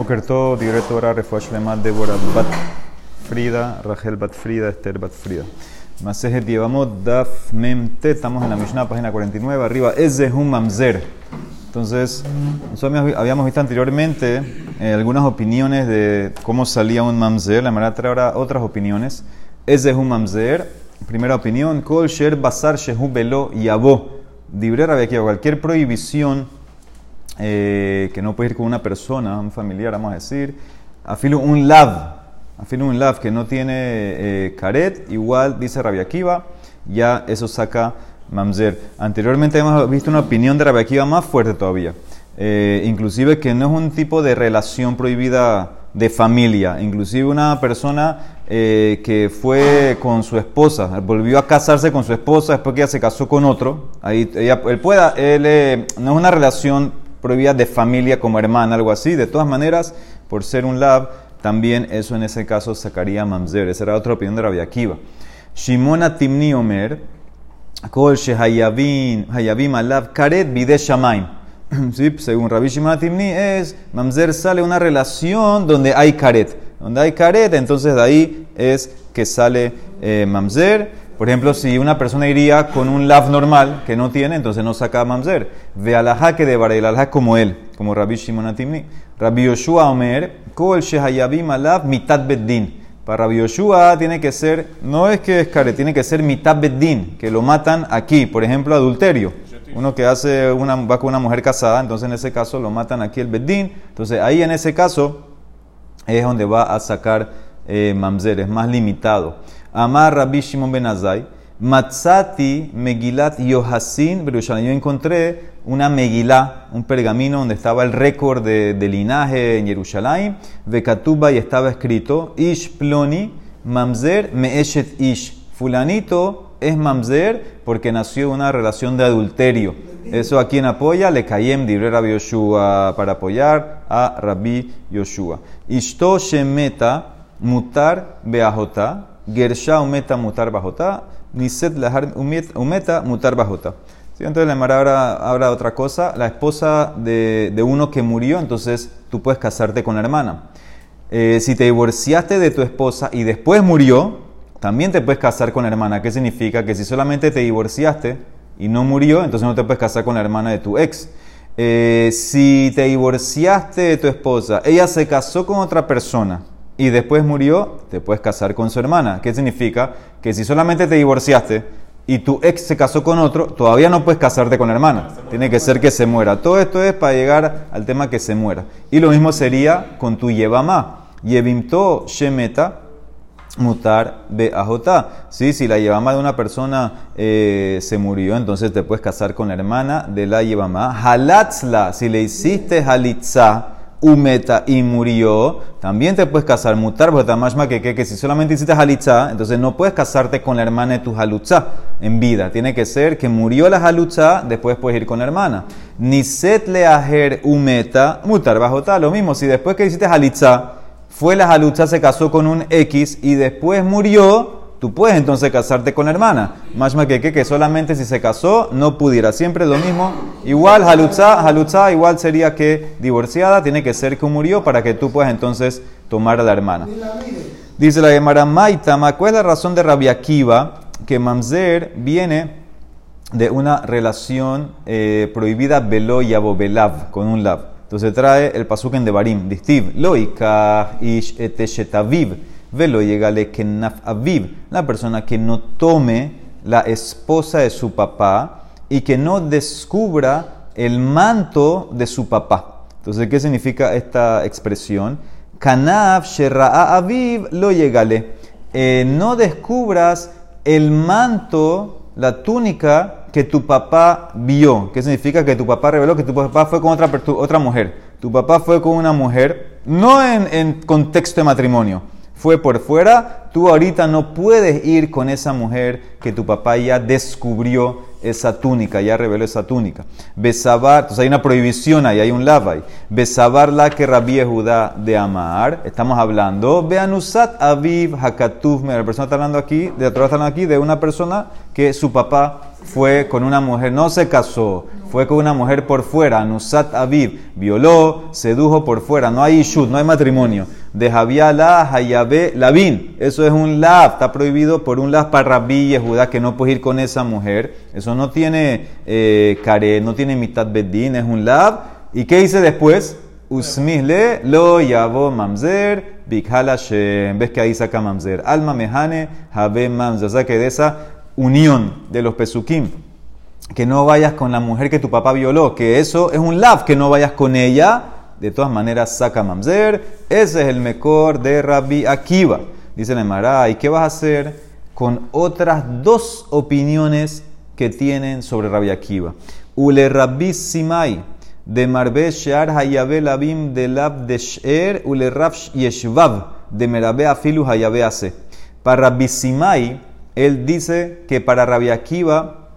Boker Tov, Digre Torah, Refuash Lemat, Débora Bat Frida, Rachel Bat Frida, Esther Bat Frida. Masejet llevamos Daf Mem Te, estamos en la Mishnah, página 49, arriba, es un mamzer. Entonces, nosotros habíamos visto anteriormente eh, algunas opiniones de cómo salía un mamzer, la manera trae ahora otras opiniones. Es un mamzer, primera opinión, Kol Sher Basar Shehu Belo Yabo. Dibrera aquí cualquier prohibición eh, que no puede ir con una persona, un familiar, vamos a decir, afilo un lav, afilo un lav que no tiene eh, caret, igual dice Rabia Akiva, ya eso saca mamzer. Anteriormente hemos visto una opinión de Rabia Akiva más fuerte todavía, eh, inclusive que no es un tipo de relación prohibida de familia, inclusive una persona que fue con su esposa, volvió a casarse con su esposa después que ella se casó con otro, ahí él pueda, él, no es una relación prohibida de familia como hermana, algo así. De todas maneras, por ser un lab, también eso en ese caso sacaría mamzer. Esa era otra opinión de Rabbi Akiva. Shimona Timni Omer, Kol Hayavim Alav Karet Bide Shamaim. ¿Sí? Según Rabbi Shimon Timni, es mamzer sale una relación donde hay karet. Donde hay karet, entonces de ahí es que sale eh, mamzer. Por ejemplo, si una persona iría con un lav normal que no tiene, entonces no saca mamzer. Ve alajá que de el alajá como él, como Rabbi Shimon Atimni. Rabbi Yoshua Omer, kol shehayabim alav mitad beddin. Para Rabbi Yoshua tiene que ser, no es que es care, tiene que ser mitad beddin, que lo matan aquí. Por ejemplo, adulterio. Uno que hace una, va con una mujer casada, entonces en ese caso lo matan aquí el beddin. Entonces ahí en ese caso es donde va a sacar eh, mamzer, es más limitado. Amar Rabbi Shimon Ben Azai, Matzati Megilat Yohasin Yo encontré una Megilá, un pergamino donde estaba el récord de, linaje en Jerusalén. Vekatuba y estaba escrito Ish Ploni Mamzer Meeshet Ish. Fulanito es Mamzer porque nació de una relación de adulterio. Eso a quien apoya, le caem libre Rabbi Yoshua para apoyar a Rabbi Yoshua. Ishto Shemeta Mutar Beahota Gersha umeta mutar bajota, niset lahar mutar bajota. Entonces la Mara ahora habla otra cosa. La esposa de, de, uno que murió, entonces tú puedes casarte con la hermana. Eh, si te divorciaste de tu esposa y después murió, también te puedes casar con la hermana. ¿Qué significa? Que si solamente te divorciaste y no murió, entonces no te puedes casar con la hermana de tu ex. Eh, si te divorciaste de tu esposa, ella se casó con otra persona y después murió, te puedes casar con su hermana. ¿Qué significa? Que si solamente te divorciaste y tu ex se casó con otro, todavía no puedes casarte con la hermana. Tiene que ser que se muera. Todo esto es para llegar al tema que se muera. Y lo mismo sería con tu yevamá. Yevimto shemeta mutar beajotá. ¿Sí? Si la yevamá de una persona eh, se murió, entonces te puedes casar con la hermana de la yevamá. Halatzla, si le hiciste halitzá, umeta y murió, también te puedes casar mutar, más que, que, que si solamente hiciste halitzá, entonces no puedes casarte con la hermana de tu halutzá en vida. Tiene que ser que murió la halutzá, después puedes ir con la hermana. Ni set le ajer umeta, mutar bajo tal. Lo mismo, si después que hiciste halitzá, fue la halutzá, se casó con un X y después murió, tú puedes entonces casarte con la hermana. Más que que, que solamente si se casó no pudiera. Siempre lo mismo. Igual halutza, halutza igual sería que divorciada, tiene que ser que murió para que tú puedas entonces tomar a la hermana. Dice la Gemara Maitama, ¿cuál es la razón de Rabia Akiva que Mamzer viene de una relación eh, prohibida velo y abobelav, con un lav? Entonces trae el pasuk en Devarim, distiv, loika ish eteshetaviv Velo llegale que aviv, la persona que no tome la esposa de su papá y que no descubra el manto de su papá. Entonces, ¿qué significa esta expresión? Kanaf shera'a aviv lo llegale. Eh, no descubras el manto, la túnica que tu papá vio. ¿Qué significa? Que tu papá reveló que tu papá fue con otra, otra mujer. Tu papá fue con una mujer, no en, en contexto de matrimonio fue por fuera, tú ahorita no puedes ir con esa mujer que tu papá ya descubrió esa túnica, ya reveló esa túnica. Besabar, entonces hay una prohibición ahí, hay un lavai. Besabar la que rabie Judá de amar, estamos hablando, Beanusat aviv hakatuv, la persona está hablando aquí, de está hablando aquí de una persona que su papá fue con una mujer, no se casó, fue con una mujer por fuera, Nusat Aviv, violó, sedujo por fuera, no hay ishut, no hay matrimonio. De la Hayabe Labin, eso es un lav, está prohibido por un lav para Rabí Judá que no puedes ir con esa mujer. Eso no tiene eh, no tiene mitad bedín, es un lav. ¿Y qué dice después? Usmihle lo yavo mamzer bikhala Ves que ahí saca mamzer. Alma mehane habe mamzer. O sea que de esa unión de los pesukim que no vayas con la mujer que tu papá violó, que eso es un lav, que no vayas con ella, de todas maneras saca mamzer, ese es el mejor de Rabbi Akiva. Dice la Emara, ¿y qué vas a hacer con otras dos opiniones que tienen sobre Rabbi Akiva? Ule Rabbi Simai, de Marbe Shear Hayabe Labim de Lab de Sher, Ule Rav Yeshvav, de Merabe Afilu Hayabe Ase. Para Rabbi Simai, él dice que para Rabbi Akiva,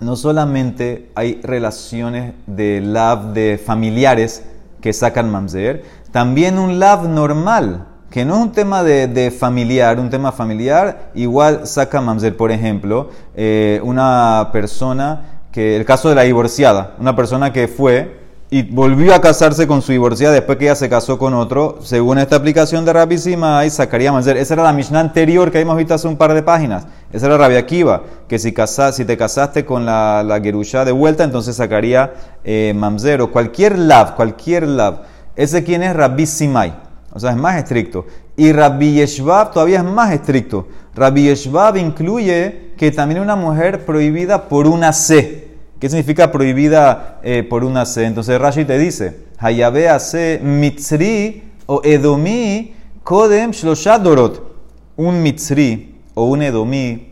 no solamente hay relaciones de lab de familiares que sacan mamzer, también un lab normal, que no es un tema de, familiar, un tema familiar, igual saca mamzer. Por ejemplo, eh, una persona que, el caso de la divorciada, una persona que fue y volvió a casarse con su divorciada después que ella se casó con otro, según esta aplicación de Rabbi Simai, sacaría Mamzer. Esa era la Mishnah anterior que habíamos visto hace un par de páginas. Esa era Rabbi Akiva, que si, si te casaste con la, la Gerusha de vuelta, entonces sacaría eh, Mamzer o cualquier lab, cualquier lab. Ese quién es Rabbi Simai, o sea, es más estricto. Y Rabbi Yeshvab todavía es más estricto. Rabbi Yeshvab incluye que también una mujer prohibida por una C. ¿Qué significa prohibida eh, por una C? Entonces Rashi te dice, Hayabe se mitzri o edomí kodem shloshat Un mitzri o un edomí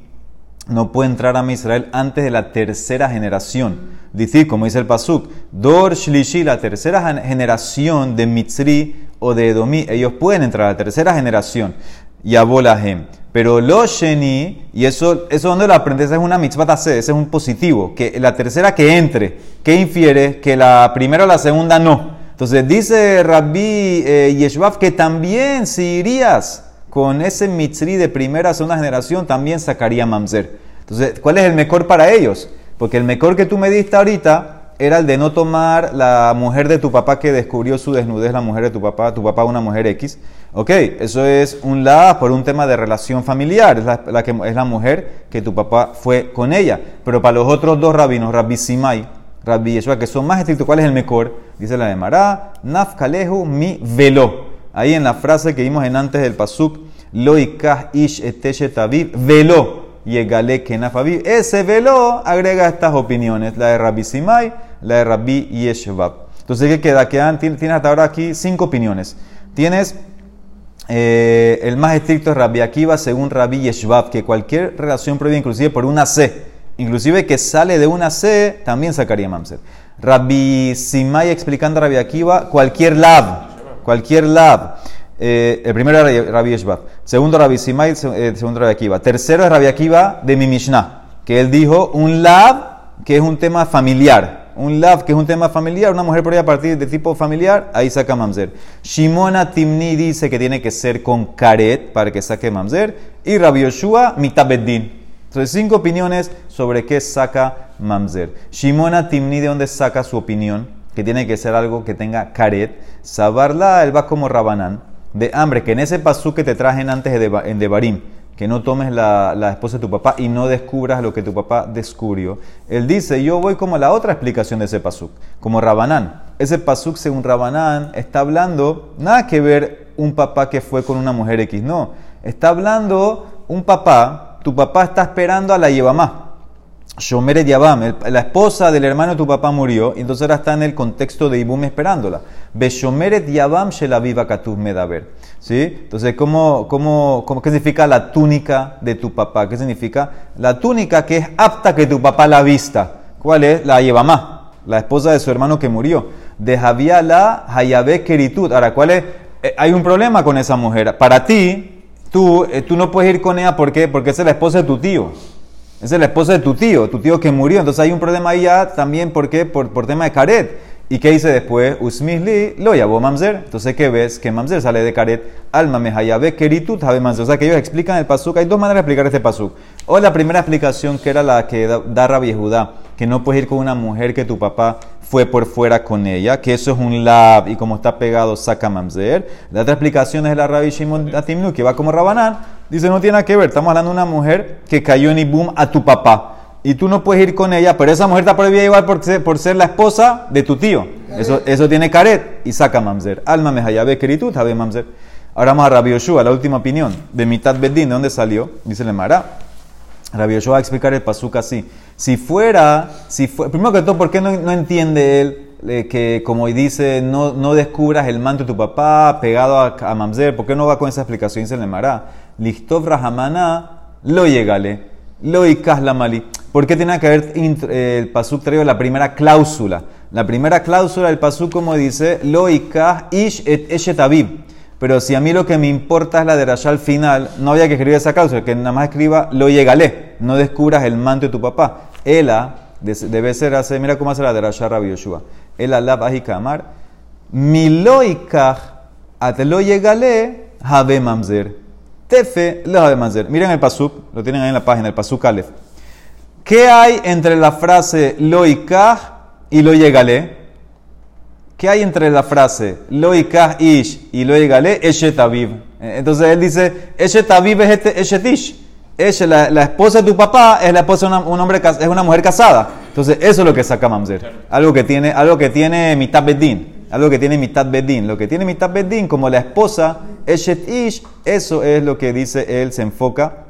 no puede entrar a Israel antes de la tercera generación. Dice, como dice el Pasuk, Dor Shlishi, la tercera generación de Mitzri o de Edomí, ellos pueden entrar a la tercera generación. Yabolahem. Pero lo sheni, y eso, eso donde lo aprendes es una mitzvah ese es un positivo, que la tercera que entre, que infiere que la primera o la segunda no. Entonces dice Rabbi eh, que también si irías con ese mitzri de primera segunda generación, también sacaría mamzer. Entonces, ¿cuál es el mejor para ellos? Porque el mejor que tú me diste ahorita era el de no tomar la mujer de tu papá que descubrió su desnudez, la mujer de tu papá, tu papá una mujer X. Ok, eso es un la por un tema de relación familiar, es la, que, es la mujer que tu papá fue con ella. Pero para los otros dos rabinos, Rabbi Simai, Rabbi Yeshua, que son más estrictos, ¿cuál es el mejor? Dice la de Mará, Nafkalehu mi velo. Ahí en la frase que vimos en antes del pasuk, Loikah ish eteshet velo Yegale Kenafaviv. Ese velo agrega estas opiniones, la de Rabbi Simai, la de Rabbi Yeshvab. Entonces, ¿qué queda? Quedan, tienes hasta ahora aquí cinco opiniones. Tienes eh, el más estricto es Rabbi Akiva según Rabbi Yeshvab, que cualquier relación prohibida, inclusive por una C, inclusive que sale de una C, también sacaría Mamser. Rabbi Simai explicando a Rabbi Akiva, cualquier lab, cualquier lab. Eh, el primero era Rabbi Yeshvab, segundo Rabbi Simai, eh, segundo Rabbi Akiva. Tercero es Rabbi Akiva de mi Mishnah, que él dijo un lab que es un tema familiar un lav, que es un tema familiar, una mujer por a partir de tipo familiar, ahí saca mamzer. Shimona Timni dice que tiene que ser con caret para que saque mamzer. Y Rabbi Yoshua, mitabeddin. Entonces, cinco opiniones sobre qué saca mamzer. Shimona Timni, ¿de dónde saca su opinión? Que tiene que ser algo que tenga caret. Sabarla, él va como rabanán. De hambre, que en ese pasú que te trajen antes en Devarim que no tomes la, esposa de tu papá y no descubras lo que tu papá descubrió. Él dice, yo voy como la otra explicación de ese pasuk, como Rabanán. Ese pasuk, según Rabanán, está hablando, nada que ver un papá que fue con una mujer X, no. Está hablando un papá, tu papá está esperando a la Yevamá. Shomeret Yabam, la esposa del hermano de tu papá murió, y entonces ahora está en el contexto de Ibum esperándola. Beshomeret Yabam Shelaviva Katuv Medaber. ¿Sí? Entonces, ¿cómo, cómo, cómo, qué significa la túnica de tu papá? ¿Qué significa? La túnica que es apta que tu papá la vista. ¿Cuál es? La Yevamá, la esposa de su hermano que murió. De la Hayabe Keritut. Ahora, ¿cuál es? Eh, hay un problema con esa mujer. Para ti, tú, eh, tú no puedes ir con ella, ¿por qué? Porque es la esposa de tu tío. Es la esposa de tu tío, tu tío que murió. Entonces hay un problema ahí también, ¿por qué? Por, por tema de caret. ¿Y qué dice después? Usmisli lo llevó mamzer. Entonces, ¿qué ves? Que mamzer sale de caret. Alma mehayabe keritut habe mamzer. O sea, que ellos explican el pasuk. Hay dos maneras de explicar este pasuk. O la primera explicación, que era la que da Rabbi Judá, que no puedes ir con una mujer que tu papá fue por fuera con ella, que eso es un lab y como está pegado saca mamzer. La otra explicación es la Rabbi Shimon Atimnu, que va como Rabanán. Dice, no tiene nada que ver. Estamos hablando de una mujer que cayó en Ibum a tu papá y tú no puedes ir con ella, pero esa mujer está prohibida igual por ser, por ser la esposa de tu tío. Eso, eso tiene caret y saca mamzer. Alma me hayabe keritut, habe mamzer. Ahora vamos a Rabbi Yoshua, la última opinión. De mitad bedín, ¿de dónde salió? Dice le Mara. Rabbi Yoshua va a explicar el pasuk así. Si fuera, si fue, primero que todo, ¿por qué no, no entiende él eh, que, como dice, no, no descubras el manto de tu papá pegado a, mamzer? ¿Por qué no va con esa explicación? Dice le Mara. Lichtov Rahamana, lo llegale. Lo la mali. ¿Por qué tiene que haber eh, el pasuk traído la primera cláusula? La primera cláusula del pasuk, como dice, lo ish et eshet Pero si a mí lo que me importa es la de al final, no había que escribir esa cláusula, que nada más escriba lo llegalé, no descubras el manto de tu papá. Ela debe ser hace, mira cómo hace la de Rashal Rabbi Yoshua. Ela la kamar, mi lo at lo llegalé, habe mamzer. Tefe lo habe mamzer. Miren el pasuk, lo tienen ahí en la página, el pasuk. ¿Qué hay entre la frase lo y lo yegale? ¿Qué hay entre la frase lo ish y lo yegale? Eshet Entonces él dice, Eshet aviv es este eshet ish. la, la, esposa de tu papá es la esposa de una, un hombre, es una mujer casada. Entonces eso es lo que saca Mamzer. Algo que tiene, algo que tiene mitad bedín. Algo que tiene mitad bedín. Lo que tiene mitad bedín, como la esposa, eshet ish, eso es lo que dice él, se enfoca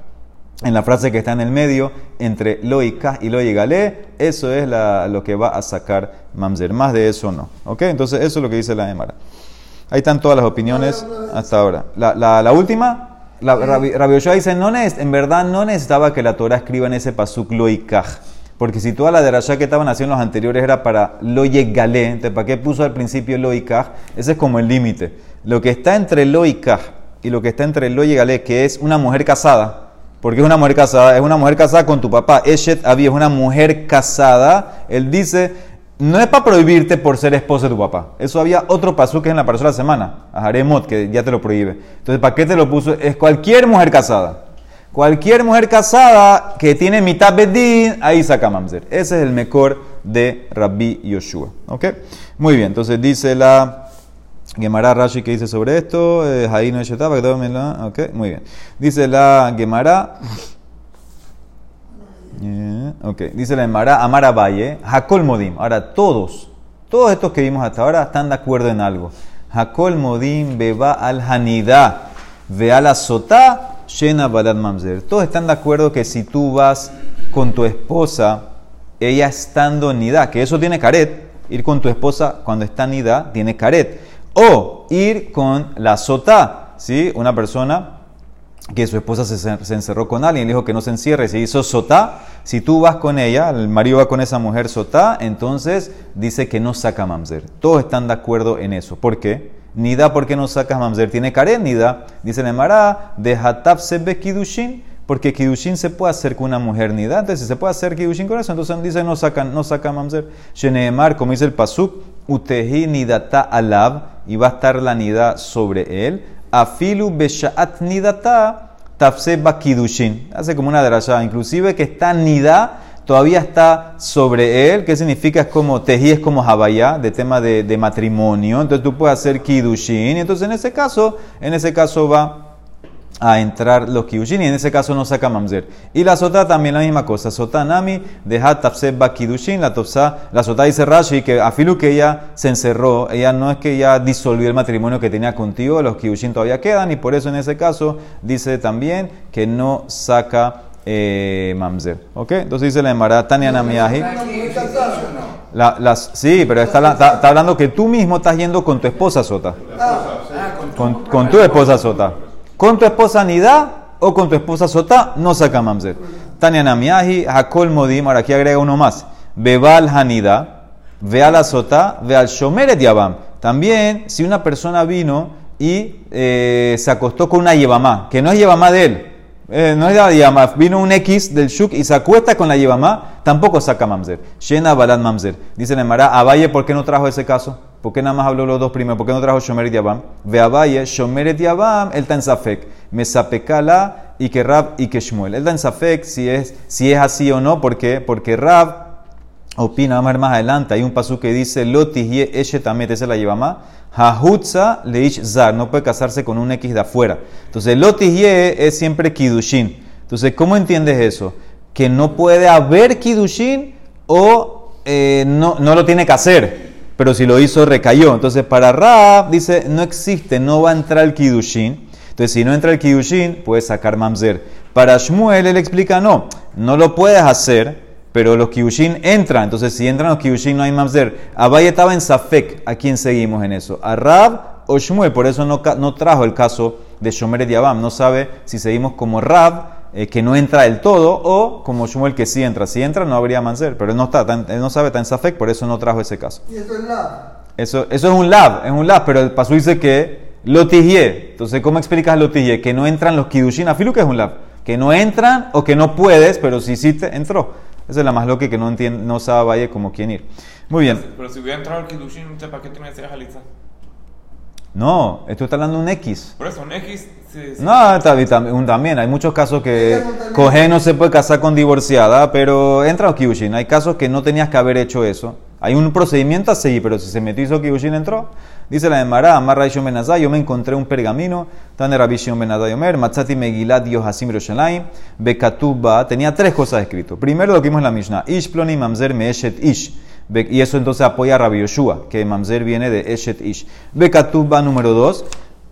en la frase que está en el medio, entre lo y y lo y galé, eso es lo que va a sacar mamzer. Más de eso no. ¿Ok? Entonces eso es lo que dice la Emara. Ahí están todas las opiniones hasta ahora. La, la, última, la, Rabbi, dice, no en verdad no necesitaba que la Torah escriba en ese pasuk lo y Porque si toda la derashá que estaban haciendo los anteriores era para lo y galé, entonces ¿para qué puso al principio lo y Ese es como el límite. Lo que está entre lo y y lo que está entre lo y galé, que es una mujer casada, porque es una mujer casada, es una mujer casada con tu papá. Eshet Abi es una mujer casada. Él dice, no es para prohibirte por ser esposa de tu papá. Eso había otro paso que es en la persona de la semana, a Haremot, que ya te lo prohíbe. Entonces, ¿para qué te lo puso? Es cualquier mujer casada. Cualquier mujer casada que tiene mitad bedín, ahí saca mamzer. Ese es el mejor de Rabbi Yoshua. ¿Ok? Muy bien, entonces dice la Gemara Rashi que dice sobre esto, eh, ahí no ok, muy bien. Dice la Gemara, eh, ok, dice la Gemara Amara Valle, Hakol Modim. Ahora todos, todos estos que vimos hasta ahora están de acuerdo en algo. Hakol Modim beba al Hanida, ve a la sotá, shena balad mamzer. Todos están de acuerdo que si tú vas con tu esposa, ella estando en nida, que eso tiene caret, ir con tu esposa cuando está en nida tiene caret. O ir con la sota, ¿sí? Una persona que su esposa se, encerró con alguien, le dijo que no se encierre, se hizo sota. Si tú vas con ella, el marido va con esa mujer sota, entonces dice que no saca mamzer. Todos están de acuerdo en eso. ¿Por qué? Nida, ¿por qué no sacas mamzer? Tiene karen, nida. Dice el Mará, de hatab sebe kidushin porque Kidushin se puede hacer con una mujer nida. Entonces, si se puede hacer Kidushin con eso, entonces dice no saca, no saca mamzer. Sheneemar, como dice el Pasuk, utehi nidata alab, y va a estar la nida sobre él. Afilu beshaat nidata tafseba Kidushin. Hace como una derashada, inclusive que está nida todavía está sobre él. ¿Qué significa? Es como tejí, es como jabaya, de tema de, de matrimonio. Entonces tú puedes hacer Kidushin. Entonces en ese caso, en ese caso va a entrar los kiddushin y en ese caso no saca mamzer. Y la sota también la misma cosa. Sota nami deja ba kiddushin. La, la sota dice Rashi que afilu que ella se encerró, ella no es que ella disolvió el matrimonio que tenía contigo, los kiddushin todavía quedan y por eso en ese caso dice también que no saca eh, mamzer. ¿Ok? Entonces dice la Emara Tania Namiahi. La, las, sí, pero está, está, hablando que tú mismo estás yendo con tu esposa Sota. Con, con tu esposa Sota. Con tu esposa Nida o con tu esposa Sota, no saca mamzer. Tania Namiahi, Hakol Modim, ahora aquí agrega uno más. Bebal Hanida, ve a la Sota, ve al Shomeret Yabam. También, si una persona vino y eh, se acostó con una Yebamá, que no es Yebamá de él, Eh, no es la. Vino un X del shuk y se acuesta con la yevamá, tampoco saca mamzer. Shena balat mamzer. Dice la Emara, Abaye, ¿por qué no trajo ese caso? ¿Por qué nada más habló los dos primeros? ¿Por qué no trajo Shomer y Yabam? Ve Abaye, Shomer y Yabam, él está en Safek. Mesapekala y que Rab y que Shmuel. Él está en Safek si es, si es así o no. ¿Por qué? Porque Rab opina, vamos a ver más adelante, hay un paso que dice, Lotihye Eshetamet, esa es la Yevamá. Hahutza leish zar, no puede casarse con un X de afuera. Entonces, Lotihye es siempre Kidushin. Entonces, ¿cómo entiendes eso? Que no puede haber Kidushin o eh, no, no lo tiene que hacer pero si lo hizo recayó. Entonces para Rab dice, no existe, no va a entrar el Kidushin. Entonces si no entra el Kidushin, puedes sacar Mamzer. Para Shmuel él explica, no, no lo puedes hacer, pero los Kidushin entran. Entonces si entran los Kidushin no hay Mamzer. Abaye estaba en Safek, ¿a quién seguimos en eso? ¿A Rab o Shmuel? Por eso no, no trajo el caso de Shomer y Abam. No sabe si seguimos como Rab eh, que no entra del todo, o como Shmuel que sí entra. Si entra, no habría manser, pero él no, está, él no sabe, está en Safek, por eso no trajo ese caso. ¿Y eso es lab? Eso, eso es un lab, es un lab, pero el paso dice que lo. Entonces, ¿cómo explicas lo? Que no entran los kidushin, afilu que es un lab. Que no entran o que no puedes, pero si sí te entró. Esa es la más loca que no entiende, no sabe Valle como quién ir. Muy bien. Pero si hubiera entrado el kidushin, ¿para qué tiene que ser jaliza? No, esto está hablando de un X. Por eso, un X. Sí, sí. No, está bien, tam- también hay muchos casos que Coge no se puede casar con divorciada, pero entra o Kyushin. Hay casos que no tenías que haber hecho eso. Hay un procedimiento a seguir, pero si se metió y hizo Kyushin entró. Dice la de Mará, Amar Raishon Benazá, yo me encontré un pergamino, tan de Rabbi Shimon Benazá Yomer, Matzati Megilat Yohasim Roshalayim, Bekatuba, tenía tres cosas escritas. Primero lo que vimos en la Mishnah, Ish Ploni Mamzer Meeshet Ish. Y eso entonces apoya a Rabbi Yoshua, que Mamzer viene de Eshet Ish. Bekatuba número dos,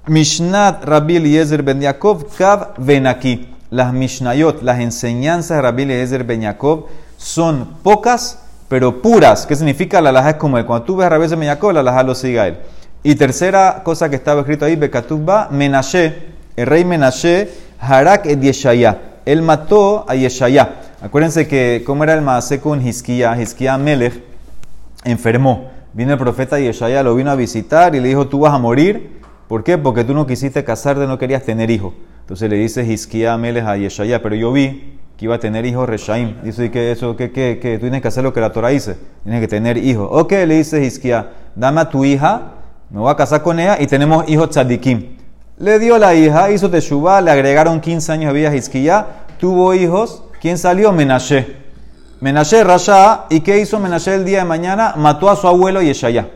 Mishnat Rabbi Eliezer Ben Yaakov Kav Venaki. Las Mishnayot, las enseñanzas de Rabbi Eliezer Ben Yaakov son pocas, pero puras. ¿Qué significa? La laja es como él. Cuando tú ves a Rabbi Eliezer Ben Yaakov, la laja lo sigue él. Y tercera cosa que estaba escrito ahí, Bekatubba, Menashe, el rey Menashe, Harak et Yeshaya. Él mató a Yeshaya. Acuérdense que, ¿cómo era el maase con Hizkiah? Hizkiah Melech enfermó. Vino el profeta Yeshaya, lo vino a visitar y le dijo, tú vas a morir. ¿Por qué? Porque tú no quisiste casarte, no querías tener hijos. Entonces le dice Hizkiah Melech a Yeshaya, pero yo vi que iba a tener hijos Reshaim. Dice ¿y que eso, que, que, que tú tienes que hacer lo que la Torah dice. Tienes que tener hijos. Ok, le dice Hizkiah, dame a tu hija, me voy a casar con ella y tenemos hijos tzadikim. Le dio la hija, hizo Teshuvah, le agregaron 15 años de vida a Hizkiah, tuvo hijos. ¿Quién salió? Menashe. Menashe Rasha, ¿y qué hizo Menashe el día de mañana? Mató a su abuelo Yeshaya.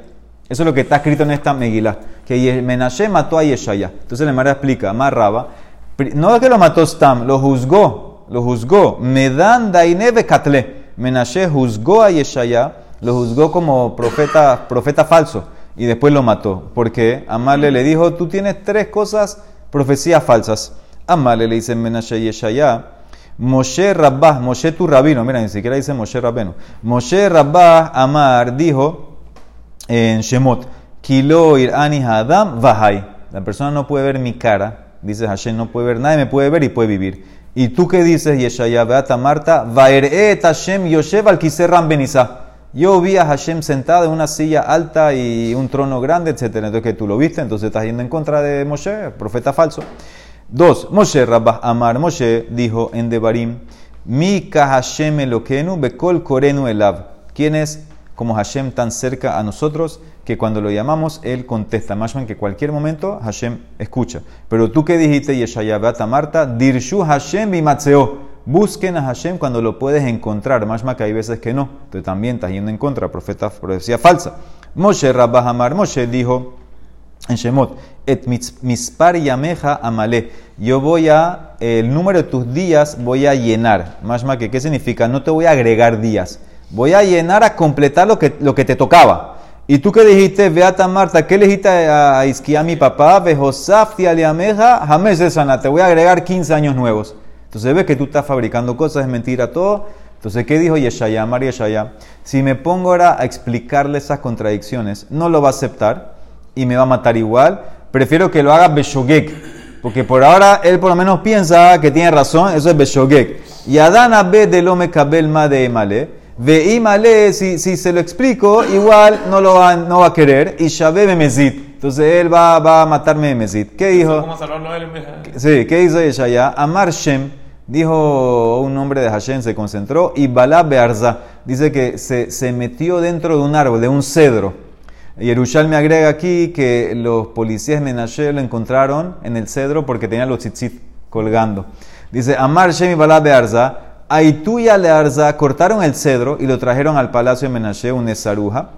Eso es lo que está escrito en esta Megilá, que Menashe mató a Yeshaya. Entonces la Mara explica, más Raba, pri- no es que lo mató Stam, lo juzgó, lo juzgó. Medan Daineve Katle. Menashe juzgó a Yeshaya, lo juzgó como profeta, profeta falso, y después lo mató. Porque Amale le dijo, tú tienes tres cosas, profecías falsas. Amale le dice Menashe Yeshaya, Moshe Rabbah, Moshe tu rabino, mira, ni siquiera dice Moshe Rabeno. Moshe Rabbah Amar dijo en Shemot, Kilo irani Adam Vahai. La persona no puede ver mi cara, dice Hashem, no puede ver, nadie me puede ver y puede vivir. ¿Y tú qué dices, Yeshaya? Beata Marta, Vaeret Hashem Yoshev al Kiserram Benizá. Yo vi a Hashem sentado en una silla alta y un trono grande, etc. Entonces que tú lo viste, entonces estás yendo en contra de Moshe, profeta falso. Dos, Moshe Rabbah Amar, Moshe dijo en Devarim, Mika Hashem Elokenu Bekol Korenu Elav. ¿Quién es como Hashem tan cerca a nosotros que cuando lo llamamos, Él contesta? Más bien que cualquier momento Hashem escucha. Pero tú que dijiste, Yeshaya Beata Marta, Dirshu Hashem Bimatzeo. Busquen a Hashem cuando lo puedes encontrar. Más que hay veces que no. Entonces también estás yendo en contra, profeta, profecía falsa. Moshe Rabbah Amar, Moshe dijo, en Shemot, et mispar yameja amale. Yo voy a, el número de tus días voy a llenar. Más que, ¿qué significa? No te voy a agregar días. Voy a llenar a completar lo que, lo que te tocaba. ¿Y tú qué dijiste, Beata Marta? ¿Qué le dijiste a a Isquía, mi papá? Vejosafti aliameja, jamés de sana. Te voy a agregar 15 años nuevos. Entonces ves que tú estás fabricando cosas, es mentira todo. Entonces, ¿qué dijo Yeshaya, María Yeshaya? Si me pongo ahora a explicarle esas contradicciones, no lo va a aceptar y me va a matar igual. Prefiero que lo haga Beshogek, porque por ahora él por lo menos piensa que tiene razón, eso es Beshogek. Y Adán Abe de lo mekabel ma de Emale, ve Imale, si, si se lo explico, igual no lo va, no va a querer, y Shabe Memezit. Entonces él va, va a matarme Memezit. ¿Qué dijo? ¿Cómo Sí, ¿qué hizo Yeshaya? Amar Shem, Dijo un hombre de Hashem, se concentró, y Balá Bearza, dice que se, se metió dentro de un árbol, de un cedro. Y Erushal me agrega aquí que los policías de Menashe lo encontraron en el cedro porque tenía los tzitzit colgando. Dice, Amar Shemi Balá Bearza, Aituya Learza, cortaron el cedro y lo trajeron al palacio de Menashe, un esaruja,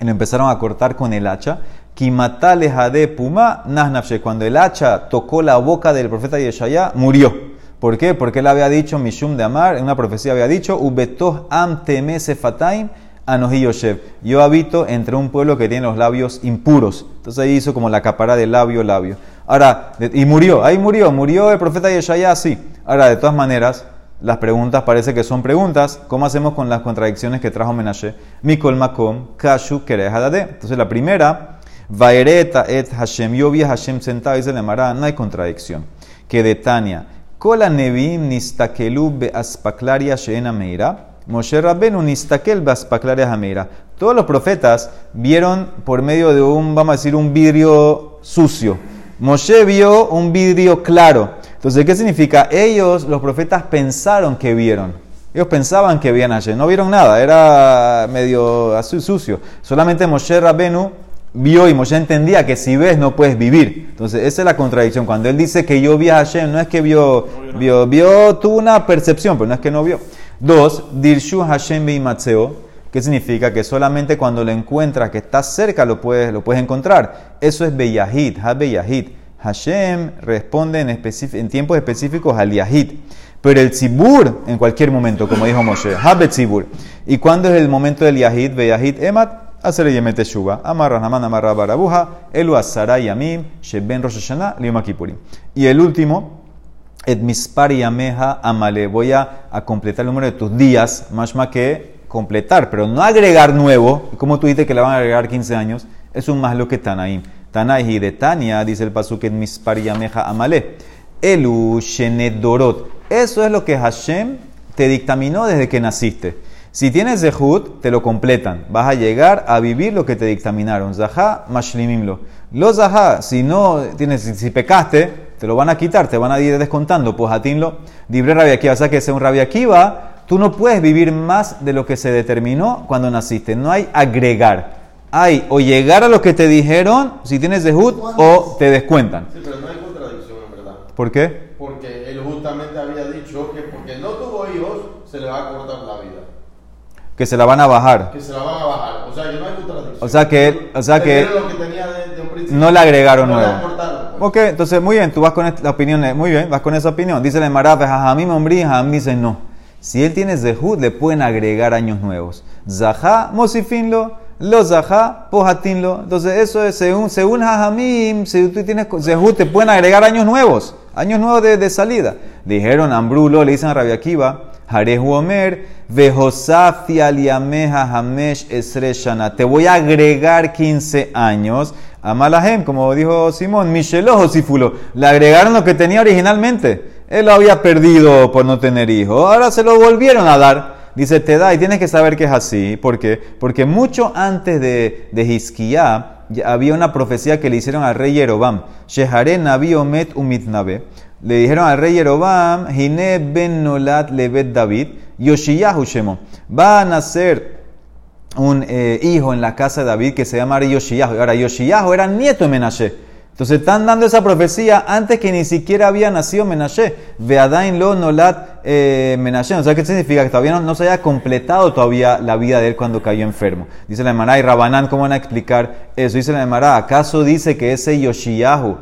y lo empezaron a cortar con el hacha. Kimatale de Puma, Nahnafshe, cuando el hacha tocó la boca del profeta Yeshaya, murió. ¿Por qué? Porque él había dicho, Mishum de Amar, en una profecía había dicho, Ubetoh am teme sefataim anohi yoshev. Yo habito entre un pueblo que tiene los labios impuros. Entonces ahí hizo como la capara de labio, labio. Ahora, y murió, ahí murió, murió el profeta Yeshaya, sí. Ahora, de todas maneras, las preguntas parece que son preguntas. ¿Cómo hacemos con las contradicciones que trajo Menashe? Mikol makom, kashu kerehadade. Entonces la primera, vaereta et Hashem, yo vi a Hashem sentado, dice le no hay contradicción. Que de Tania, Kola nevim nistakelu beaspaklaria sheena meira. Moshe Rabbenu nistakel beaspaklaria jameira. Todos los profetas vieron por medio de un, vamos a decir, un vidrio sucio. Moshe vio un vidrio claro. Entonces, ¿qué significa? Ellos, los profetas, pensaron que vieron. Ellos pensaban que vieron ayer. No vieron nada, era medio sucio. Solamente Moshe Rabbenu vio y Moshe entendía que si ves no puedes vivir. Entonces, esa es la contradicción. Cuando él dice que yo vi a Hashem, no es que vio, vio, vio, tuvo una percepción, pero no es que no vio. Dos, Dirshu Hashem Matzeo, ¿Qué significa? Que solamente cuando lo encuentras, que está cerca, lo puedes, lo puedes encontrar. Eso es Beyahid, Ha Beyahid. Hashem responde en, en tiempos específicos al Yahid. Pero el Tzibur, en cualquier momento, como dijo Moshe, Habe Tzibur. ¿Y cuándo es el momento del Yahid? Beyahid Emat hacer Yemet Shuba. Amarra Naman Amarra Barabuja, Elu Asara Yamim, Sheben Rosh Hashanah, Lioma Kippurim. Y el último, Et Mispar Yameja Amale. Voy a, a, completar el número de tus días, más más que completar, pero no agregar nuevo. Como tú dices que le van a agregar 15 años, es un más lo que Tanaim. Tanaim de Tania, dice el pasuk Et Mispar Yameja Amale. Elu Shenedorot. Eso es lo que Hashem te dictaminó desde que naciste. Si tienes zehut, te lo completan. Vas a llegar a vivir lo que te dictaminaron. Zahá, mashlimimlo. Lo zahá, si no tienes, si pecaste, te lo van a quitar, te van a ir descontando. Pues atinlo, libre rabia o sea que sea un rabia kiva, tú no puedes vivir más de lo que se determinó cuando naciste. No hay agregar. Hay o llegar a lo que te dijeron, si tienes zehut, o te descuentan. Sí, pero no hay contradicción, en verdad. ¿Por qué? Porque él justamente había dicho que porque no tuvo hijos, se le va a cortar la vida que se la van a bajar. Que se la van a bajar. O sea, yo no hay contradicción. O sea que él, o sea que lo que tenía de, de un principio, no le agregaron no nuevo. Pues. Ok, entonces muy bien, tú vas con la opinión, muy bien, vas con esa opinión. Dice la me hombrí, a mí dice no. Si él tiene zehut, le pueden agregar años nuevos. Zahá, mosifinlo, lo zahá, pojatinlo. Entonces eso es, según, según Jajamim, si tú tienes zehut, te pueden agregar años nuevos. Años nuevos de, de salida. Dijeron Ambrulo, le dicen a Rabia Akiva, Harehu Omer, Vejosafi aliameja hamesh esreshana. Te voy a agregar 15 años. A Malahem, como dijo Simón, Michelojo Sifulo. Le agregaron lo que tenía originalmente. Él lo había perdido por no tener hijo. Ahora se lo volvieron a dar. Dice, te da, y tienes que saber que es así. ¿Por qué? Porque mucho antes de, de había una profecía que le hicieron al rey Yerobam. Shehare Nabi Omet Umitnabe le dijeron al rey Yerobam, Hine ben Nolat levet David, Yoshiyahu Shemo. Va a nacer un eh, hijo en la casa de David que se llama Yoshiyahu. Ahora, Yoshiyahu era nieto de Menashe. Entonces están dando esa profecía antes que ni siquiera había nacido Menashe. Veadain lo nolat eh, Menashe. O sea, ¿qué significa? Que todavía no, se haya completado todavía la vida de él cuando cayó enfermo. Dice la Emara y Rabanán, ¿cómo van a explicar eso? Dice la Emara, ¿acaso dice que ese Yoshiyahu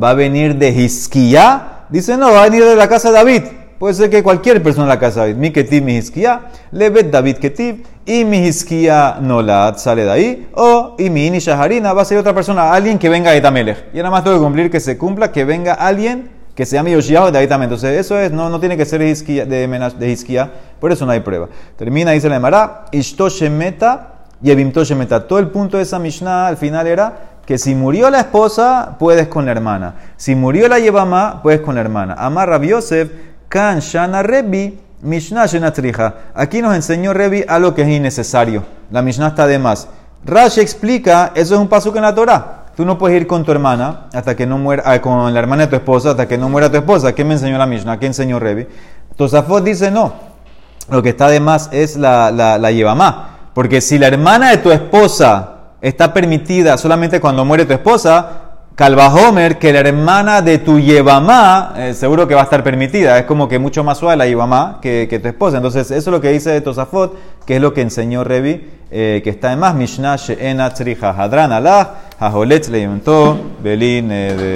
va a venir de Hisquiyah? Dice, no, va a venir de la casa de David. Puede ser que cualquier persona de la casa de David. Mi ketiv, mi hiskia, levet David ketiv, y mi hiskia la sale de ahí. O, y mi ini shaharina va a ser otra persona, alguien que venga de Tamelech. Y nada más tengo que cumplir que se cumpla, que venga alguien que se llame Yoshiyahu de David Entonces, eso es, no, no tiene que ser de, de por eso no hay prueba. Termina, dice la Emara, Ishto Shemeta y Evimto Shemeta. Todo el punto de esa Mishnah al final era que si murió la esposa, puedes con la hermana. Si murió la yevama, puedes con la hermana. Amar Rabbi Yosef, Kan Shana Rebi, Mishnah Shenatrija. Aquí nos enseñó Rebi algo que es innecesario. La Mishnah está de más. Rashi explica, eso es un paso que en la Torah. tú no puedes ir con tu hermana hasta que no muera, ah, con la hermana de tu esposa hasta que no muera tu esposa. ¿Qué me enseñó la Mishnah? ¿Qué enseñó Revi? Tosafot dice no. Lo que está de más es la, la, la. Porque si la hermana de tu esposa está permitida solamente cuando muere tu esposa, Calvajomer, que la hermana de tu Yevamá, eh, seguro que va a estar permitida. Es como que mucho más suave la que, que tu esposa. Entonces, eso es lo que dice Tosafot, que es lo que enseñó Revi, eh, que está en más. Mishnah she'ena tzriha hadran alah, hajoletz le belin eh, de